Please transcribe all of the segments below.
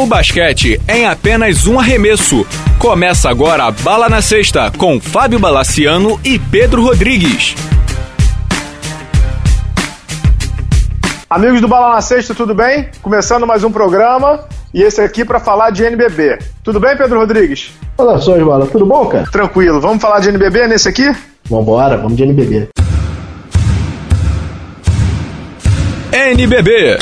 O basquete é em apenas um arremesso. Começa agora a Bala na Sexta com Fábio Balaciano e Pedro Rodrigues. Amigos do Bala na Sexta, tudo bem? Começando mais um programa e esse aqui para falar de NBB. Tudo bem, Pedro Rodrigues? Saudações, Bala. Tudo bom, cara? Tranquilo. Vamos falar de NBB nesse aqui? Vambora, vamos de NBB. NBB.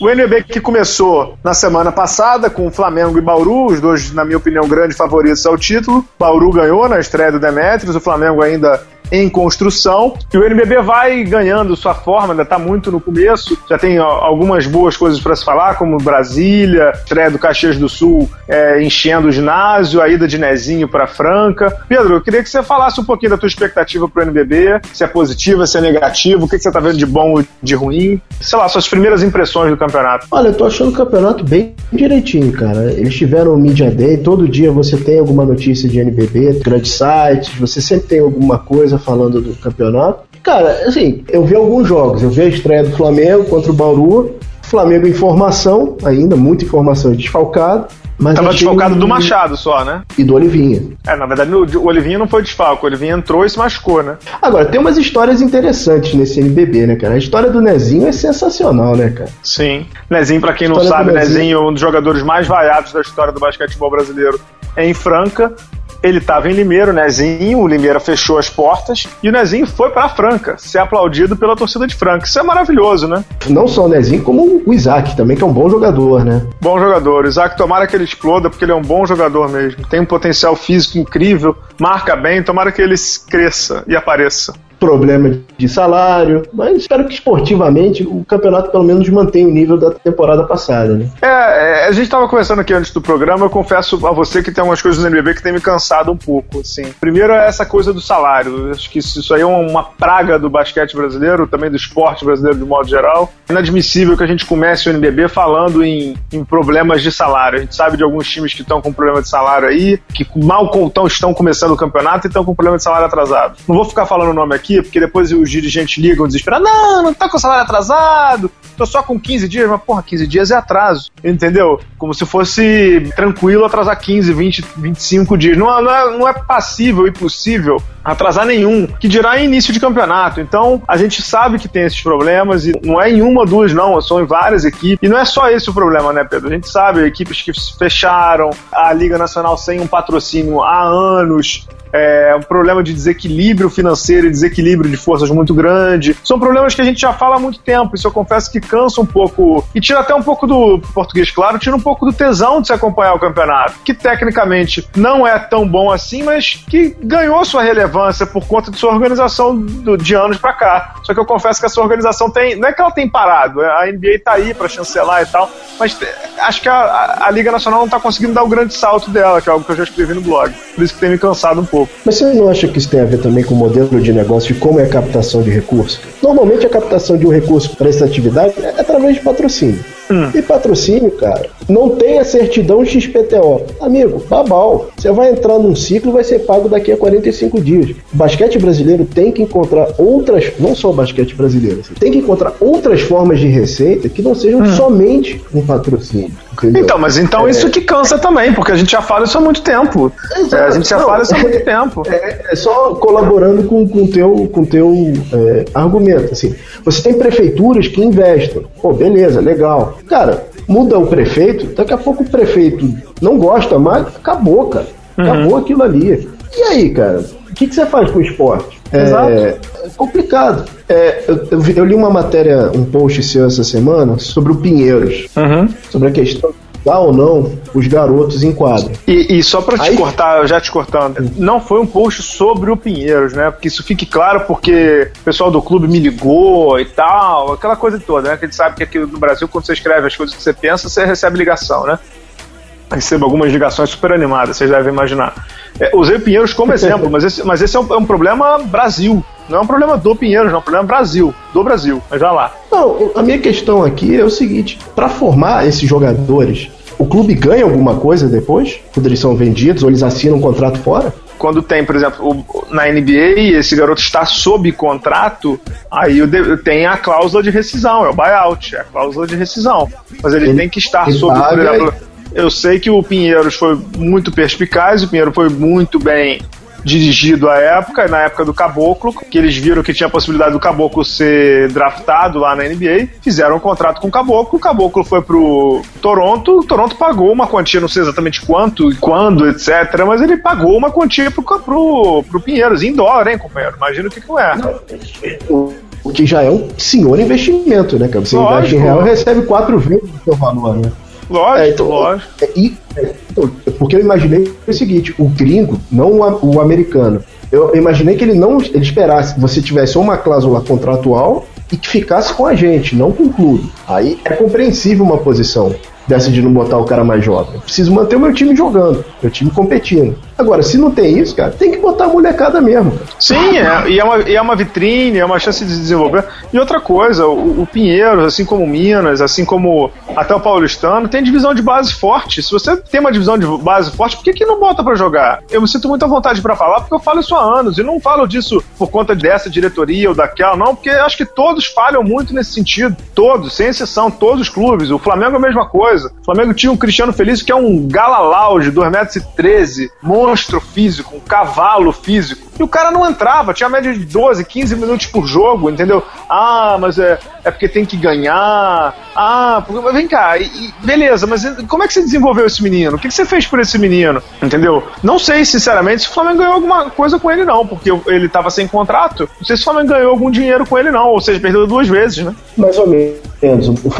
O NBB que começou na semana passada com o Flamengo e Bauru, os dois, na minha opinião, grandes favoritos ao título. Bauru ganhou na estreia do Demetrius, o Flamengo ainda em construção. E o NBB vai ganhando sua forma, ainda está muito no começo. Já tem algumas boas coisas para se falar, como Brasília, estreia do Caxias do Sul é, enchendo o ginásio, a ida de Nezinho para Franca. Pedro, eu queria que você falasse um pouquinho da tua expectativa para o NBB, se é positiva, se é negativo, o que, que você está vendo de bom e de ruim. Sei lá, suas primeiras impressões do campeonato. Olha, eu tô achando o campeonato bem direitinho, cara. Eles tiveram o Media Day, todo dia você tem alguma notícia de NBB, grandes sites, você sempre tem alguma coisa falando do campeonato. Cara, assim, eu vi alguns jogos. Eu vi a estreia do Flamengo contra o Bauru. Flamengo em formação, ainda, muita informação desfalcado. Mas Tava desfalcado do Machado só, né? E do Olivinha. É, na verdade, o Olivinha não foi desfalco, o Olivinha entrou e se machucou, né? Agora, tem umas histórias interessantes nesse NBB, né, cara? A história do Nezinho é sensacional, né, cara? Sim. Nezinho, para quem não sabe, Nezinho... Nezinho é um dos jogadores mais vaiados da história do basquetebol brasileiro em Franca. Ele estava em Limeiro, o Nezinho, o Limeira fechou as portas e o Nezinho foi para Franca, ser aplaudido pela torcida de Franca. Isso é maravilhoso, né? Não só o Nezinho, como o Isaac também, que é um bom jogador, né? Bom jogador. O Isaac, tomara que ele exploda, porque ele é um bom jogador mesmo. Tem um potencial físico incrível, marca bem, tomara que ele cresça e apareça problema de salário, mas espero que esportivamente o campeonato pelo menos mantenha o nível da temporada passada, né? É, é a gente estava conversando aqui antes do programa, eu confesso a você que tem algumas coisas no NBB que tem me cansado um pouco, assim. Primeiro é essa coisa do salário, acho que isso aí é uma praga do basquete brasileiro, também do esporte brasileiro de modo geral. É inadmissível que a gente comece o NBB falando em, em problemas de salário. A gente sabe de alguns times que estão com problema de salário aí, que mal estão começando o campeonato e estão com problema de salário atrasado. Não vou ficar falando o nome aqui, aqui, porque depois os dirigentes ligam desesperados, não, não tá com salário atrasado, tô só com 15 dias, mas porra, 15 dias é atraso, entendeu? Como se fosse tranquilo atrasar 15, 20, 25 dias. Não, não, é, não é passível e possível atrasar nenhum, que dirá início de campeonato. Então, a gente sabe que tem esses problemas e não é em uma, duas, não, são em várias equipes. E não é só esse o problema, né, Pedro? A gente sabe, equipes que fecharam, a Liga Nacional sem um patrocínio há anos, é, um problema de desequilíbrio financeiro e desequilíbrio de forças muito grande. São problemas que a gente já fala há muito tempo. Isso eu confesso que cansa um pouco e tira até um pouco do português, claro, tira um pouco do tesão de se acompanhar o campeonato, que tecnicamente não é tão bom assim, mas que ganhou sua relevância por conta de sua organização do, de anos para cá. Só que eu confesso que essa organização tem, não é que ela tem parado, a NBA tá aí para chancelar e tal, mas acho que a, a Liga Nacional não tá conseguindo dar o grande salto dela, que é algo que eu já escrevi no blog. Por isso que tem me cansado um pouco pouco. Mas você não acha que isso tem a ver também com o modelo de negócio de como é a captação de recursos? Normalmente a captação de um recurso para essa atividade é através de patrocínio. Hum. E patrocínio, cara, não tem a certidão XPTO. Amigo, babau. Você vai entrar num ciclo e vai ser pago daqui a 45 dias. O basquete brasileiro tem que encontrar outras, não só o basquete brasileiro, tem que encontrar outras formas de receita que não sejam hum. somente um patrocínio. Entendeu? Então, mas então é... isso que cansa também, porque a gente já fala isso há muito tempo. É, a gente já fala isso há muito tempo. É, é, só colaborando com o com teu, com teu é, argumento. Assim, você tem prefeituras que investem. Pô, beleza, legal. Cara, muda o prefeito, daqui a pouco o prefeito não gosta mais, acabou, cara. Acabou uhum. aquilo ali. E aí, cara, que, que você faz com o esporte? É, é, complicado. É, eu, eu, li uma matéria, um post seu essa semana sobre o Pinheiros, uhum. sobre a questão dá ou não os garotos em quadra. E, e só para te Aí... cortar, já te cortando, não foi um post sobre o Pinheiros, né? Porque isso fique claro, porque o pessoal do clube me ligou e tal, aquela coisa toda, né? Que a gente sabe que aqui no Brasil, quando você escreve as coisas que você pensa, você recebe ligação, né? Recebo algumas ligações super animadas, vocês devem imaginar. É, usei o Pinheiros como exemplo, mas esse, mas esse é, um, é um problema Brasil. Não é um problema do Pinheiros, não, é um problema Brasil, do Brasil. Mas já lá. Não, a minha questão aqui é o seguinte: para formar esses jogadores, o clube ganha alguma coisa depois? Quando eles são vendidos ou eles assinam um contrato fora? quando tem, por exemplo, o, na NBA, esse garoto está sob contrato, aí tem a cláusula de rescisão, é o buyout, é a cláusula de rescisão. Mas ele, ele tem que estar sob, por exemplo. Eu sei que o Pinheiros foi muito perspicaz, o Pinheiro foi muito bem dirigido à época, na época do Caboclo, que eles viram que tinha a possibilidade do Caboclo ser draftado lá na NBA, fizeram um contrato com o Caboclo, o Caboclo foi pro Toronto, o Toronto pagou uma quantia, não sei exatamente quanto e quando, etc, mas ele pagou uma quantia pro, pro, pro Pinheiros, em dólar, hein, companheiro? Imagina o que que não é. O que já é um senhor investimento, né, cara? Você Lógico. investe em real recebe quatro vezes o seu valor, né? Lógico, é, então, lógico. É, e, é, então, porque eu imaginei o seguinte: o gringo, não o, o americano. Eu imaginei que ele não ele esperasse você tivesse uma cláusula contratual e que ficasse com a gente, não com o clube. Aí é compreensível uma posição dessa de não botar o cara mais jovem. Eu preciso manter o meu time jogando, meu time competindo. Agora, se não tem isso, cara, tem que botar a molecada mesmo. Cara. Sim, é, e, é uma, e é uma vitrine, é uma chance de desenvolver. E outra coisa, o, o Pinheiros, assim como Minas, assim como até o Paulistano, tem divisão de base forte. Se você tem uma divisão de base forte, por que, que não bota para jogar? Eu me sinto muito à vontade para falar, porque eu falo isso há anos. E não falo disso por conta dessa diretoria ou daquela, não, porque acho que todos falham muito nesse sentido. Todos, sem exceção, todos os clubes. O Flamengo é a mesma coisa. O Flamengo tinha um Cristiano Feliz que é um galalau de 2,13m, monstro físico, um cavalo físico. E o cara não entrava, tinha média de 12, 15 minutos por jogo, entendeu? Ah, mas é, é porque tem que ganhar. Ah, porque, vem cá, e, beleza, mas como é que você desenvolveu esse menino? O que, que você fez por esse menino? Entendeu? Não sei, sinceramente, se o Flamengo ganhou alguma coisa com ele, não, porque ele estava sem contrato. Não sei se o Flamengo ganhou algum dinheiro com ele, não, ou seja, perdeu duas vezes, né? Mais ou menos.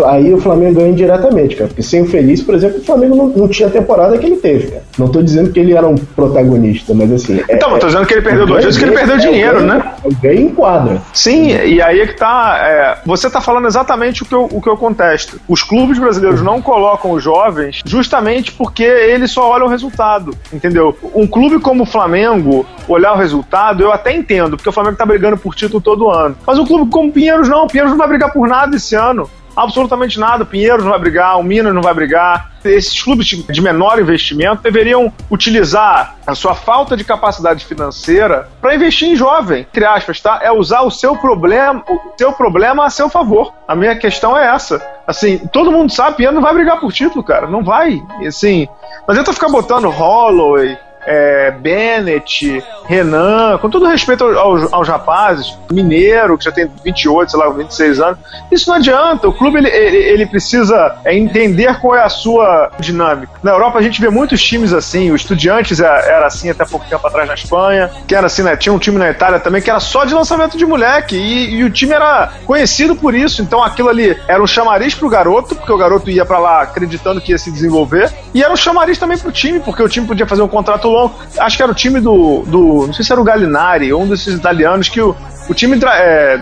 Aí o Flamengo ganhou indiretamente, cara. Porque sem o Feliz, por exemplo, o Flamengo não, não tinha a temporada que ele teve, cara. Não tô dizendo que ele era um protagonista, mas assim. É, então, é, tô dizendo que ele perdeu duas vezes que ele perdeu é, dinheiro, ganho, né? O ganho enquadra. Sim, e aí é que tá. É, você tá falando exatamente o que, eu, o que eu contesto. Os clubes brasileiros não colocam os jovens justamente porque eles só olham o resultado, entendeu? Um clube como o Flamengo, olhar o resultado, eu até entendo, porque o Flamengo tá brigando por título todo ano. Mas um clube como o Pinheiros não, o Pinheiros não vai brigar por nada esse ano absolutamente nada. O Pinheiros não vai brigar, o Minas não vai brigar. Esses clubes de menor investimento deveriam utilizar a sua falta de capacidade financeira para investir em jovem, entre aspas, tá? É usar o seu problema, o seu problema a seu favor. A minha questão é essa. Assim, todo mundo sabe, Pinheiros não vai brigar por título, cara. Não vai. Assim, não adianta ficar botando Holloway, é, Bennett, Renan, com todo respeito aos, aos, rapazes, Mineiro, que já tem 28, sei lá, 26 anos, isso não adianta. O clube ele, ele, ele precisa é, entender qual é a sua dinâmica. Na Europa a gente vê muitos times assim, o Estudiantes era, era assim até pouco tempo atrás na Espanha, que era assim, né? Tinha um time na Itália também que era só de lançamento de moleque e, e o time era conhecido por isso. Então aquilo ali era um chamariz pro garoto, porque o garoto ia para lá acreditando que ia se desenvolver, e era um chamariz também pro time, porque o time podia fazer um contrato Acho que era o time do, do. Não sei se era o Galinari, um desses italianos, que o, o time é,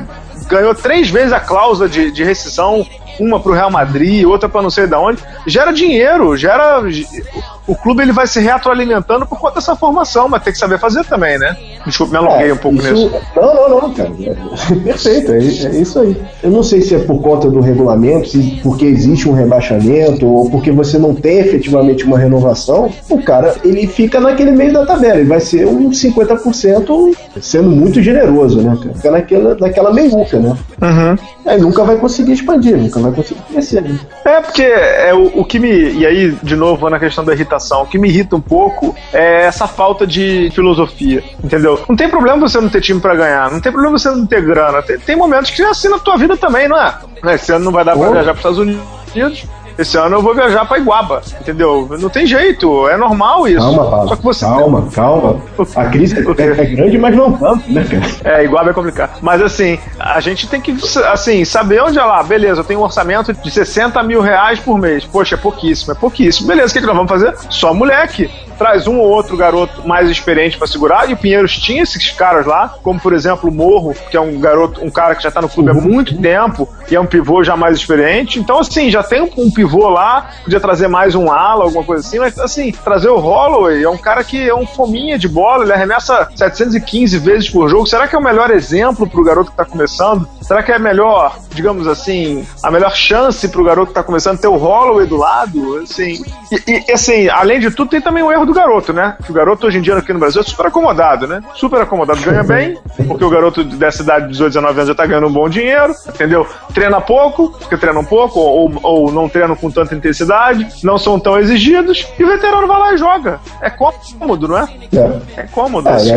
ganhou três vezes a cláusula de, de rescisão uma para o Real Madrid, outra para não sei de onde, gera dinheiro, gera. O clube ele vai se retroalimentando por conta dessa formação, mas tem que saber fazer também, né? Desculpa, me alonguei é, um pouco isso... nisso. Não, não, não, cara. Perfeito, é, é, isso aí. Eu não sei se é por conta do regulamento, se porque existe um rebaixamento, ou porque você não tem efetivamente uma renovação, o cara ele fica naquele meio da tabela, ele vai ser um 50% sendo muito generoso, né? Fica naquela, naquela meiuca, né? Uhum. Aí nunca vai conseguir expandir, nunca vai conseguir crescer. Né? É, porque é o, o que me. E aí, de novo, na questão da irritação, o que me irrita um pouco é essa falta de filosofia, entendeu? Não tem problema você não ter time para ganhar, não tem problema você não ter grana. Tem, tem momentos que é assim na tua vida também, não é? Esse ano não vai dar pra viajar pros Estados Unidos esse ano eu vou viajar pra Iguaba, entendeu? Não tem jeito, é normal isso. Calma, Paulo. Só que você calma, tem... calma. A crise é, é, grande, mas não tanto, né, cara? É, Iguaba é complicado. Mas assim, a gente tem que assim, saber onde é lá. Beleza, eu tenho um orçamento de 60 mil reais por mês. Poxa, é pouquíssimo, é pouquíssimo. Beleza, o que, que nós vamos fazer? Só moleque traz um ou outro garoto mais experiente para segurar, e o Pinheiros tinha esses caras lá, como por exemplo o Morro, que é um garoto, um cara que já tá no clube há muito tempo, e é um pivô já mais experiente. Então, assim, já tem um, pivô lá, podia trazer mais um ala, alguma coisa assim, mas, assim, trazer o Holloway é um cara que é um fominha de bola, ele arremessa 715 vezes por jogo. Será que é o melhor exemplo pro garoto que tá começando? Será que é melhor, digamos assim, a melhor chance pro garoto que tá começando ter o Holloway do lado? Assim, e, e assim, além de tudo, tem também o erro do garoto, né? Que o garoto hoje em dia aqui no Brasil é super acomodado, né? Super acomodado, ganha bem, porque o garoto dessa idade de 18, 19 anos já tá ganhando um bom dinheiro, entendeu? Treina pouco, porque treina um pouco, ou, ou não treinam com tanta intensidade, não são tão exigidos, e o veterano vai lá e joga. É cômodo, não é? É, é cômodo. É, aí,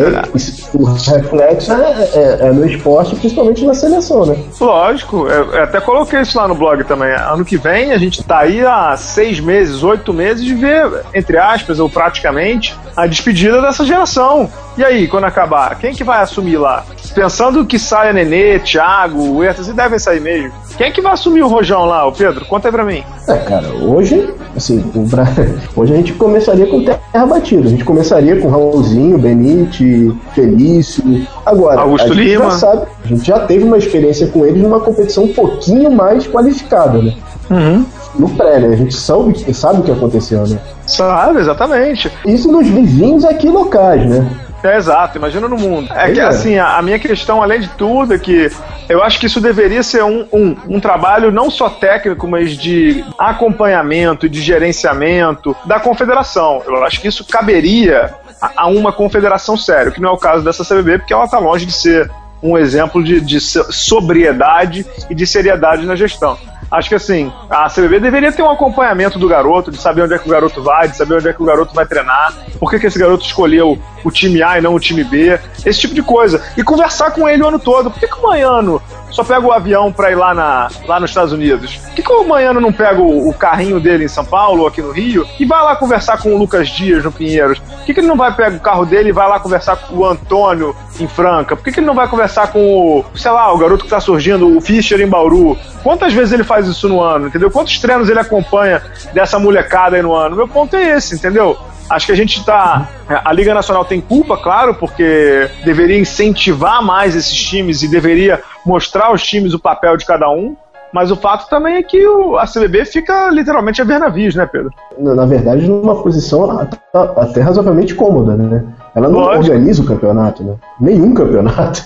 o reflexo é, é, é, no esporte, principalmente na seleção, né? Lógico, eu, até coloquei isso lá no blog também. Ano que vem a gente tá aí há seis meses, oito meses de ver, entre aspas, ou praticamente, a despedida dessa geração. E aí, quando acabar, quem que vai assumir lá? Pensando que saia Nenê, Thiago, Huertas, e devem sair mesmo. Quem é que vai assumir o Rojão lá, o Pedro? Conta aí pra mim. É, cara, hoje, assim, Bra... hoje a gente começaria com terra batida. A gente começaria com Raulzinho, Benite, Felício. Agora, Augusto a gente Lima. já sabe, a gente já teve uma experiência com eles numa competição um pouquinho mais qualificada, né? Uhum. No pré, né? A gente sabe, sabe o que aconteceu, né? Sabe, exatamente. Isso nos vizinhos aqui locais, né? É exato, imagina no mundo. É que, é. assim, a, a, minha questão, além de tudo, é que eu acho que isso deveria ser um, um, um trabalho não só técnico, mas de acompanhamento e de gerenciamento da confederação. Eu acho que isso caberia a, a uma confederação séria, que não é o caso dessa CBB, porque ela está longe de ser um exemplo de, de sobriedade e de seriedade na gestão. Acho que assim, a CBB deveria ter um acompanhamento do garoto, de saber onde é que o garoto vai, de saber onde é que o garoto vai treinar, por que, que esse garoto escolheu o time A e não o time B, esse tipo de coisa. E conversar com ele o ano todo. Por que, que o Manhano só pega o avião para ir lá, na, lá nos Estados Unidos? Por que, que o Manhano não pega o, o, carrinho dele em São Paulo aqui no Rio e vai lá conversar com o Lucas Dias no Pinheiros? Por que, que ele não vai pegar o carro dele e vai lá conversar com o Antônio em Franca? Por que, que ele não vai conversar com o, sei lá, o garoto que tá surgindo, o Fischer em Bauru? Quantas vezes ele faz isso no ano, entendeu? Quantos treinos ele acompanha dessa molecada aí no ano? Meu ponto é esse, entendeu? Acho que a gente tá. A Liga Nacional tem culpa, claro, porque deveria incentivar mais esses times e deveria mostrar aos times o papel de cada um. Mas o fato também é que o, a CBB fica literalmente a ver navios, né, Pedro? Na verdade, numa posição até razoavelmente cômoda, né? Ela não Lógico. organiza o campeonato, né? Nenhum campeonato.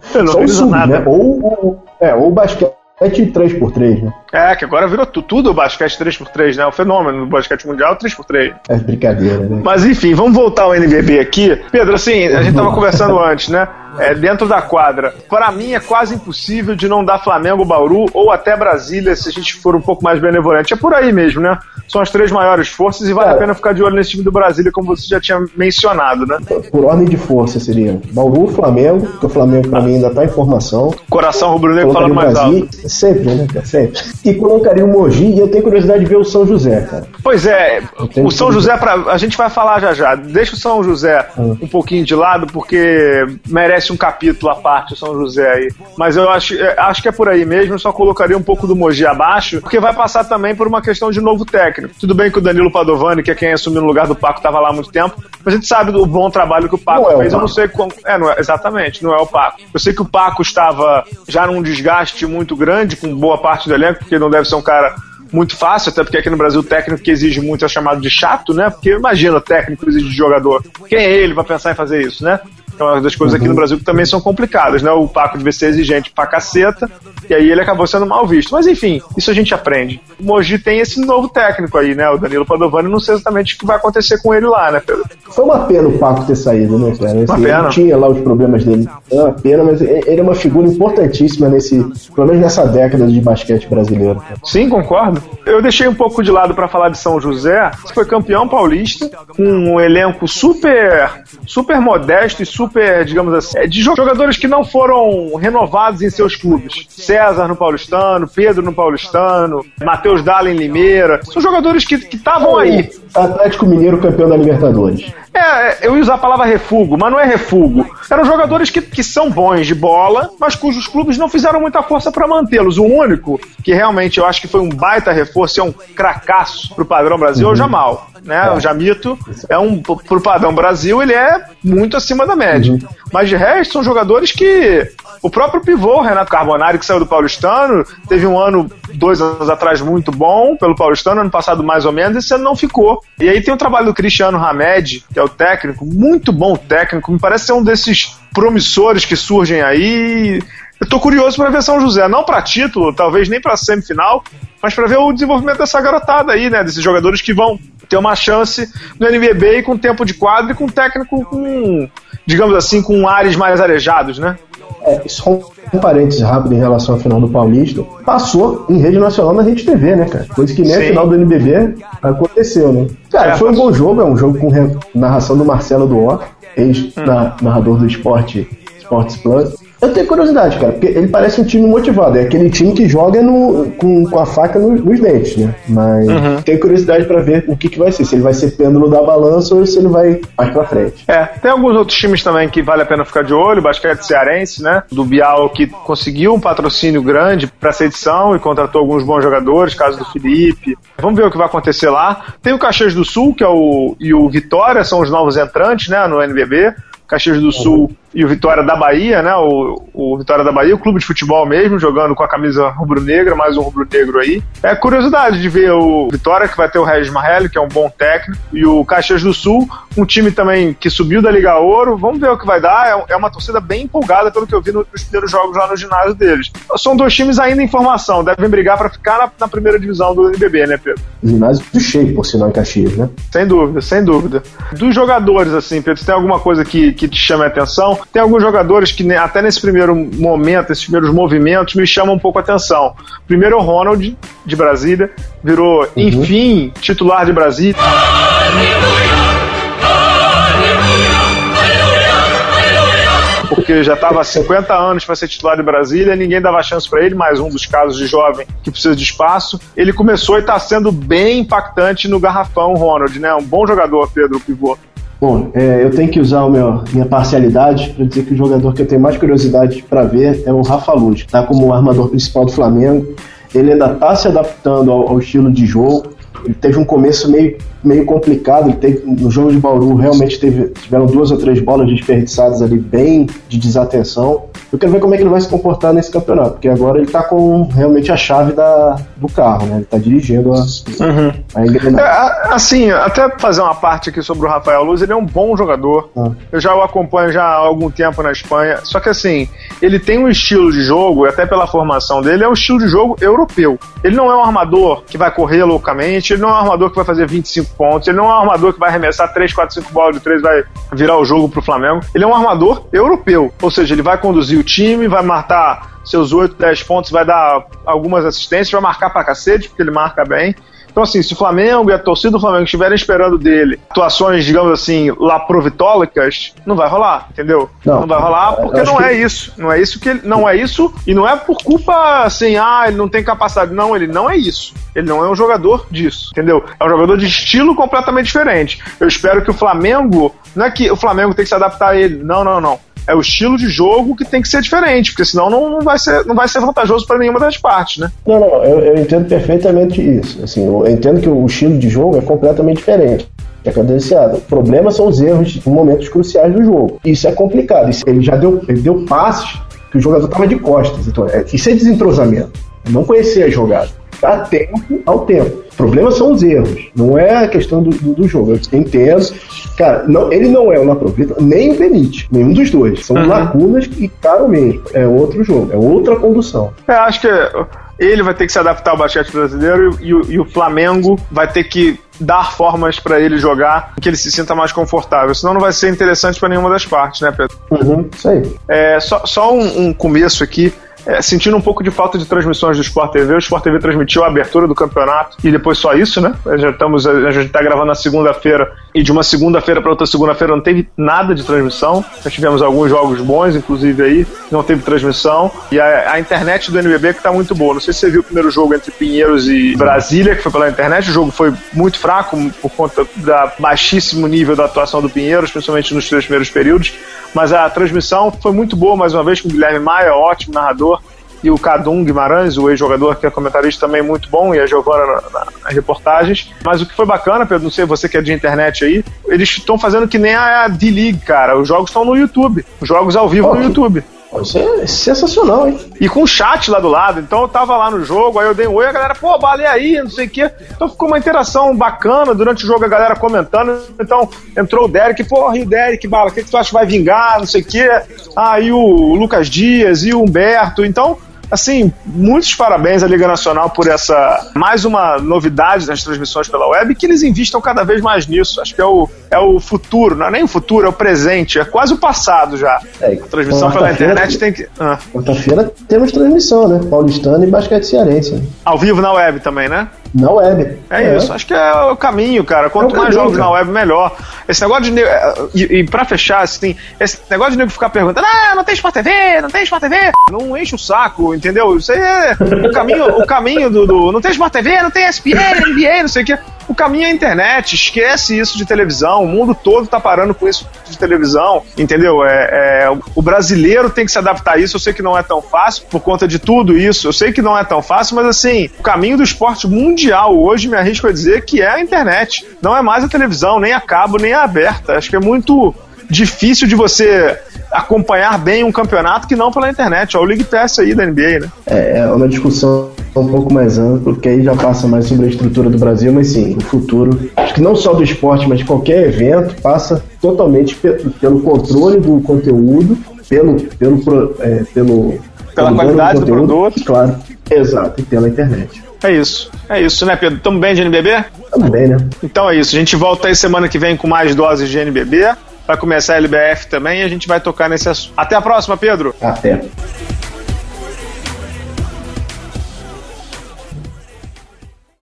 Só o sub, né? Ou, é, ou o basquete 3x3, né? É, que agora virou tudo o basquete 3x3, né? O fenômeno do basquete mundial 3x3. É brincadeira, né? Mas enfim, vamos voltar ao NBB aqui. Pedro, assim, a gente tava conversando antes, né? É, dentro da quadra. Para mim é quase impossível de não dar Flamengo, Bauru ou até Brasília se a gente for um pouco mais benevolente. É por aí mesmo, né? São as três maiores forças e vale é. a pena ficar de olho nesse time do Brasília, como você já tinha mencionado, né? Por ordem de força seria Bauru, Flamengo, que o Flamengo para mim ainda tá em formação. Coração rubro-negro falando mais Brasil, alto. Sempre, né? Sempre. E colocaria o Mogi e eu tenho curiosidade de ver o São José, cara. Pois é, o São José, pra, a gente vai falar já já. Deixa o São José ah. um pouquinho de lado, porque merece um capítulo à parte o São José aí. Mas eu acho, é, acho que é por aí mesmo, só colocaria um pouco do Mogi abaixo, porque vai passar também por uma questão de novo técnico. Tudo bem que o Danilo Padovani, que é quem assumiu no lugar do Paco, estava lá há muito tempo, mas a gente sabe do bom trabalho que o Paco não fez. É o eu não sei como. É, não é, exatamente, não é o Paco. Eu sei que o Paco estava já num desgaste muito grande com boa parte do elenco, porque não deve ser um cara muito fácil, até porque aqui no Brasil o técnico que exige muito é chamado de chato, né? Porque imagina técnico exige de jogador. Quem é ele para pensar em fazer isso, né? É uma das coisas aqui no uhum. Brasil que também são complicadas, né? O Paco devia ser exigente pra caceta, e aí ele acabou sendo mal visto. Mas enfim, isso a gente aprende. O Mogi tem esse novo técnico aí, né? O Danilo Padovani, não sei exatamente o que vai acontecer com ele lá, né, Pedro? Foi uma pena o Paco ter saído, né, cara? Assim. Ele tinha lá os problemas dele. É uma pena, mas ele é uma figura importantíssima nesse, pelo menos nessa década de basquete brasileiro. Sim, concordo. Eu deixei um pouco de lado para falar de São José, que foi campeão paulista, com um elenco super, super modesto e super super, digamos assim, é, de jogadores que não foram renovados em seus clubes. César no Paulistano, Pedro no Paulistano, Matheus Dalla em Limeira. São jogadores que estavam aí. Atlético Mineiro campeão da Libertadores. É, eu ia usar a palavra refugo, mas não é refugo. Eram jogadores que, que são bons de bola, mas cujos clubes não fizeram muita força para mantê-los. O único que realmente eu acho que foi um baita reforço, é um cracaço pro padrão Brasil, uhum. é o Jamal. Né? É. O Jamito é um, pro padrão Brasil, ele é muito acima da média. Uhum. Mas de resto, são jogadores que O próprio pivô, Renato Carbonari, que saiu do Paulistano, teve um ano, dois anos atrás, muito bom pelo Paulistano, ano passado mais ou menos, esse ano não ficou. E aí tem o trabalho do Cristiano Hamed, que é o técnico, muito bom técnico, me parece ser um desses promissores que surgem aí. Eu tô curioso para ver São José, não para título, talvez nem para semifinal, mas para ver o desenvolvimento dessa garotada aí, né, desses jogadores que vão ter uma chance no NBB e com tempo de quadro e com técnico com, digamos assim, com ares mais arejados, né? É, só um parênteses rápido em relação à final do Paulista. Passou em rede nacional na Rede TV, né, cara? Coisa que nem Sim. a final do NBB aconteceu, né? Cara, é, foi um bom jogo, é um jogo com narração do Marcelo Duó, ex-narrador hum. do Esporte Sports Plus. Eu tenho curiosidade, cara, porque ele parece um time motivado. É aquele time que joga no, com, com a faca nos, nos dentes, né? Mas uhum. tenho curiosidade para ver o que, que vai ser. Se ele vai ser pêndulo da balança ou se ele vai mais pra frente. É, tem alguns outros times também que vale a pena ficar de olho. Basquete cearense, né? Do Bial, que conseguiu um patrocínio grande para essa edição e contratou alguns bons jogadores, caso do Felipe. Vamos ver o que vai acontecer lá. Tem o Caxias do Sul, que é o, e o Vitória, são os novos entrantes, né? No NBB. Caxias do Sul e o Vitória da Bahia, né? O, o Vitória da Bahia, o clube de futebol mesmo, jogando com a camisa rubro-negra, mais um rubro-negro aí. É curiosidade de ver o Vitória, que vai ter o Regis Marrelli, que é um bom técnico, e o Caxias do Sul, um time também que subiu da Liga Ouro. Vamos ver o que vai dar. É, é uma torcida bem empolgada, pelo que eu vi nos primeiros jogos lá no ginásio deles. São dois times ainda em formação, devem brigar para ficar na, na, primeira divisão do NBB, né, Pedro? Ginásio cheio, por sinal, em Caxias, né? Sem dúvida, sem dúvida. Dos jogadores, assim, Pedro, tem alguma coisa que, que te chame a atenção? Tem alguns jogadores que até nesse primeiro momento, esses primeiros movimentos, me chamam um pouco a atenção. Primeiro é o Ronald, de Brasília, virou, uhum. enfim, titular de Brasília. porque já estava há 50 anos para ser titular de Brasília, ninguém dava chance para ele, mais um dos casos de jovem que precisa de espaço. Ele começou e está sendo bem impactante no garrafão, Ronald, né? Um bom jogador, Pedro Pivô. Bom, é, eu tenho que usar o meu, minha parcialidade para dizer que o jogador que eu tenho mais curiosidade para ver é o Rafa Luz, que está como armador principal do Flamengo. Ele ainda está se adaptando ao, ao estilo de jogo. Ele teve um começo meio meio complicado. Ele teve, no jogo de Bauru, realmente teve, tiveram duas ou três bolas desperdiçadas ali, bem de desatenção. Eu quero ver como é que ele vai se comportar nesse campeonato, porque agora ele tá com realmente a chave da, do carro, né? Ele tá dirigindo a, uhum. a engrenagem. É, assim, até fazer uma parte aqui sobre o Rafael Luz, ele é um bom jogador. Ah. Eu já o acompanho já há algum tempo na Espanha. Só que assim, ele tem um estilo de jogo, até pela formação dele, é um estilo de jogo europeu. Ele não é um armador que vai correr loucamente, ele não é um armador que vai fazer 25 pontos. Ele não é um armador que vai arremessar 3, 4, 5 bolas de 3 vai virar o jogo pro Flamengo. Ele é um armador europeu. Ou seja, ele vai conduzir o time, vai matar seus 8, 10 pontos, vai dar algumas assistências, vai marcar pra cacete, porque ele marca bem. Então, assim, se o Flamengo e a torcida do Flamengo estiverem esperando dele atuações, digamos assim, lá provitólicas, não vai rolar, entendeu? Não, não vai rolar porque não é isso. Não é isso que ele, não é isso e não é por culpa assim, ah, ele não tem capacidade. Não, ele não é isso. Ele não é um jogador disso, entendeu? É um jogador de estilo completamente diferente. Eu espero que o Flamengo, não é que o Flamengo tem que se adaptar a ele. Não, não, não é o estilo de jogo que tem que ser diferente, porque senão não, não vai, ser, não vai ser vantajoso para nenhuma das partes, né? Não, não, eu, eu, entendo perfeitamente isso. Assim, eu entendo que o estilo de jogo é completamente diferente. É cadenciado. O problema são os erros em momentos cruciais do jogo. Isso é complicado. Ele já deu, ele deu passes que o jogador estava de costas. Então, é, isso é desentrosamento. Não conhecer a jogada. Dá tempo ao tempo. O problema são os erros, não é a questão do, do, do jogo. Eu entendo. Cara, não, ele não é o Laprovita, nem o Benite, nenhum dos dois. São uhum. lacunas e caro mesmo. É outro jogo, é outra condução. É, acho que ele vai ter que se adaptar ao basquete brasileiro e, e, e o Flamengo vai ter que dar formas para ele jogar que ele se sinta mais confortável. Senão não vai ser interessante para nenhuma das partes, né, Pedro? Uhum, isso aí. É, só, só um, um começo aqui é, sentindo um pouco de falta de transmissões do Sport TV. O Sport TV transmitiu a abertura do campeonato e depois só isso, né? Já estamos, a gente está gravando na segunda-feira e de uma segunda-feira para outra segunda-feira não teve nada de transmissão. Nós tivemos alguns jogos bons, inclusive aí, não teve transmissão. E a, a internet do NBB que está muito boa. Não sei se você viu o primeiro jogo entre Pinheiros e Brasília, que foi pela internet. O jogo foi muito fraco por conta da baixíssimo nível da atuação do Pinheiros, principalmente nos três primeiros períodos. Mas a transmissão foi muito boa, mais uma vez, com o Guilherme Maia, ótimo narrador, e o Cadum Guimarães, o ex-jogador que é comentarista também muito bom, e a Giovana nas reportagens. Mas o que foi bacana, Pedro, não sei você que é de internet aí, eles estão fazendo que nem a D-League, cara. Os jogos estão no YouTube. Os jogos ao vivo oh, no YouTube. Isso é sensacional, hein? E com o chat lá do lado. Então eu tava lá no jogo, aí eu dei um oi, a galera, pô, balé aí, não sei o quê. Então ficou uma interação bacana durante o jogo, a galera comentando. Então entrou o Derek, porra, e o Derek, bala, o que, que tu acha que vai vingar, não sei o quê. Aí ah, o Lucas Dias e o Humberto. Então Assim, muitos parabéns à Liga Nacional por essa mais uma novidade nas transmissões pela web que eles investam cada vez mais nisso. Acho que é o, é o futuro, não é nem o futuro, é o presente, é quase o passado já. É, a transmissão pela internet tem que. Ah. Quarta-feira temos transmissão, né? Paulistano e basquete cearense. Ao vivo na web também, né? Na web. É, é, isso, acho que é o caminho, cara. Quanto é mais caminho, jogos cara. na web, melhor. Esse negócio de. E, e pra fechar, assim, esse negócio de nego ficar perguntando: ah, não tem Sport TV, não tem Sport TV. Não enche o saco, entendeu? Isso aí é o caminho, o caminho do, do. Não tem Sport TV, não tem SPN, NBA, não sei o quê. Caminho é a internet, esquece isso de televisão. O mundo todo tá parando com isso de televisão, entendeu? É, é, o brasileiro tem que se adaptar a isso. Eu sei que não é tão fácil por conta de tudo isso. Eu sei que não é tão fácil, mas assim, o caminho do esporte mundial hoje me arrisco a dizer que é a internet. Não é mais a televisão, nem a cabo, nem a aberta. Acho que é muito difícil de você acompanhar bem um campeonato que não pela internet. Olha o League Pass aí da NBA, né? É, é uma discussão um pouco mais ampla, porque aí já passa mais sobre a estrutura do Brasil, mas sim, o futuro, acho que não só do esporte, mas de qualquer evento, passa totalmente pelo controle do conteúdo, pelo, pelo, é, pelo pela qualidade do, conteúdo, do produto. Claro, exato, e pela internet. É isso. É isso, né, Pedro? Tamo bem de NBB? Tamo bem, né? Então é isso. A gente volta aí semana que vem com mais doses de NBB. Vai começar a LBF também e a gente vai tocar nesse assunto. Até a próxima, Pedro. Até.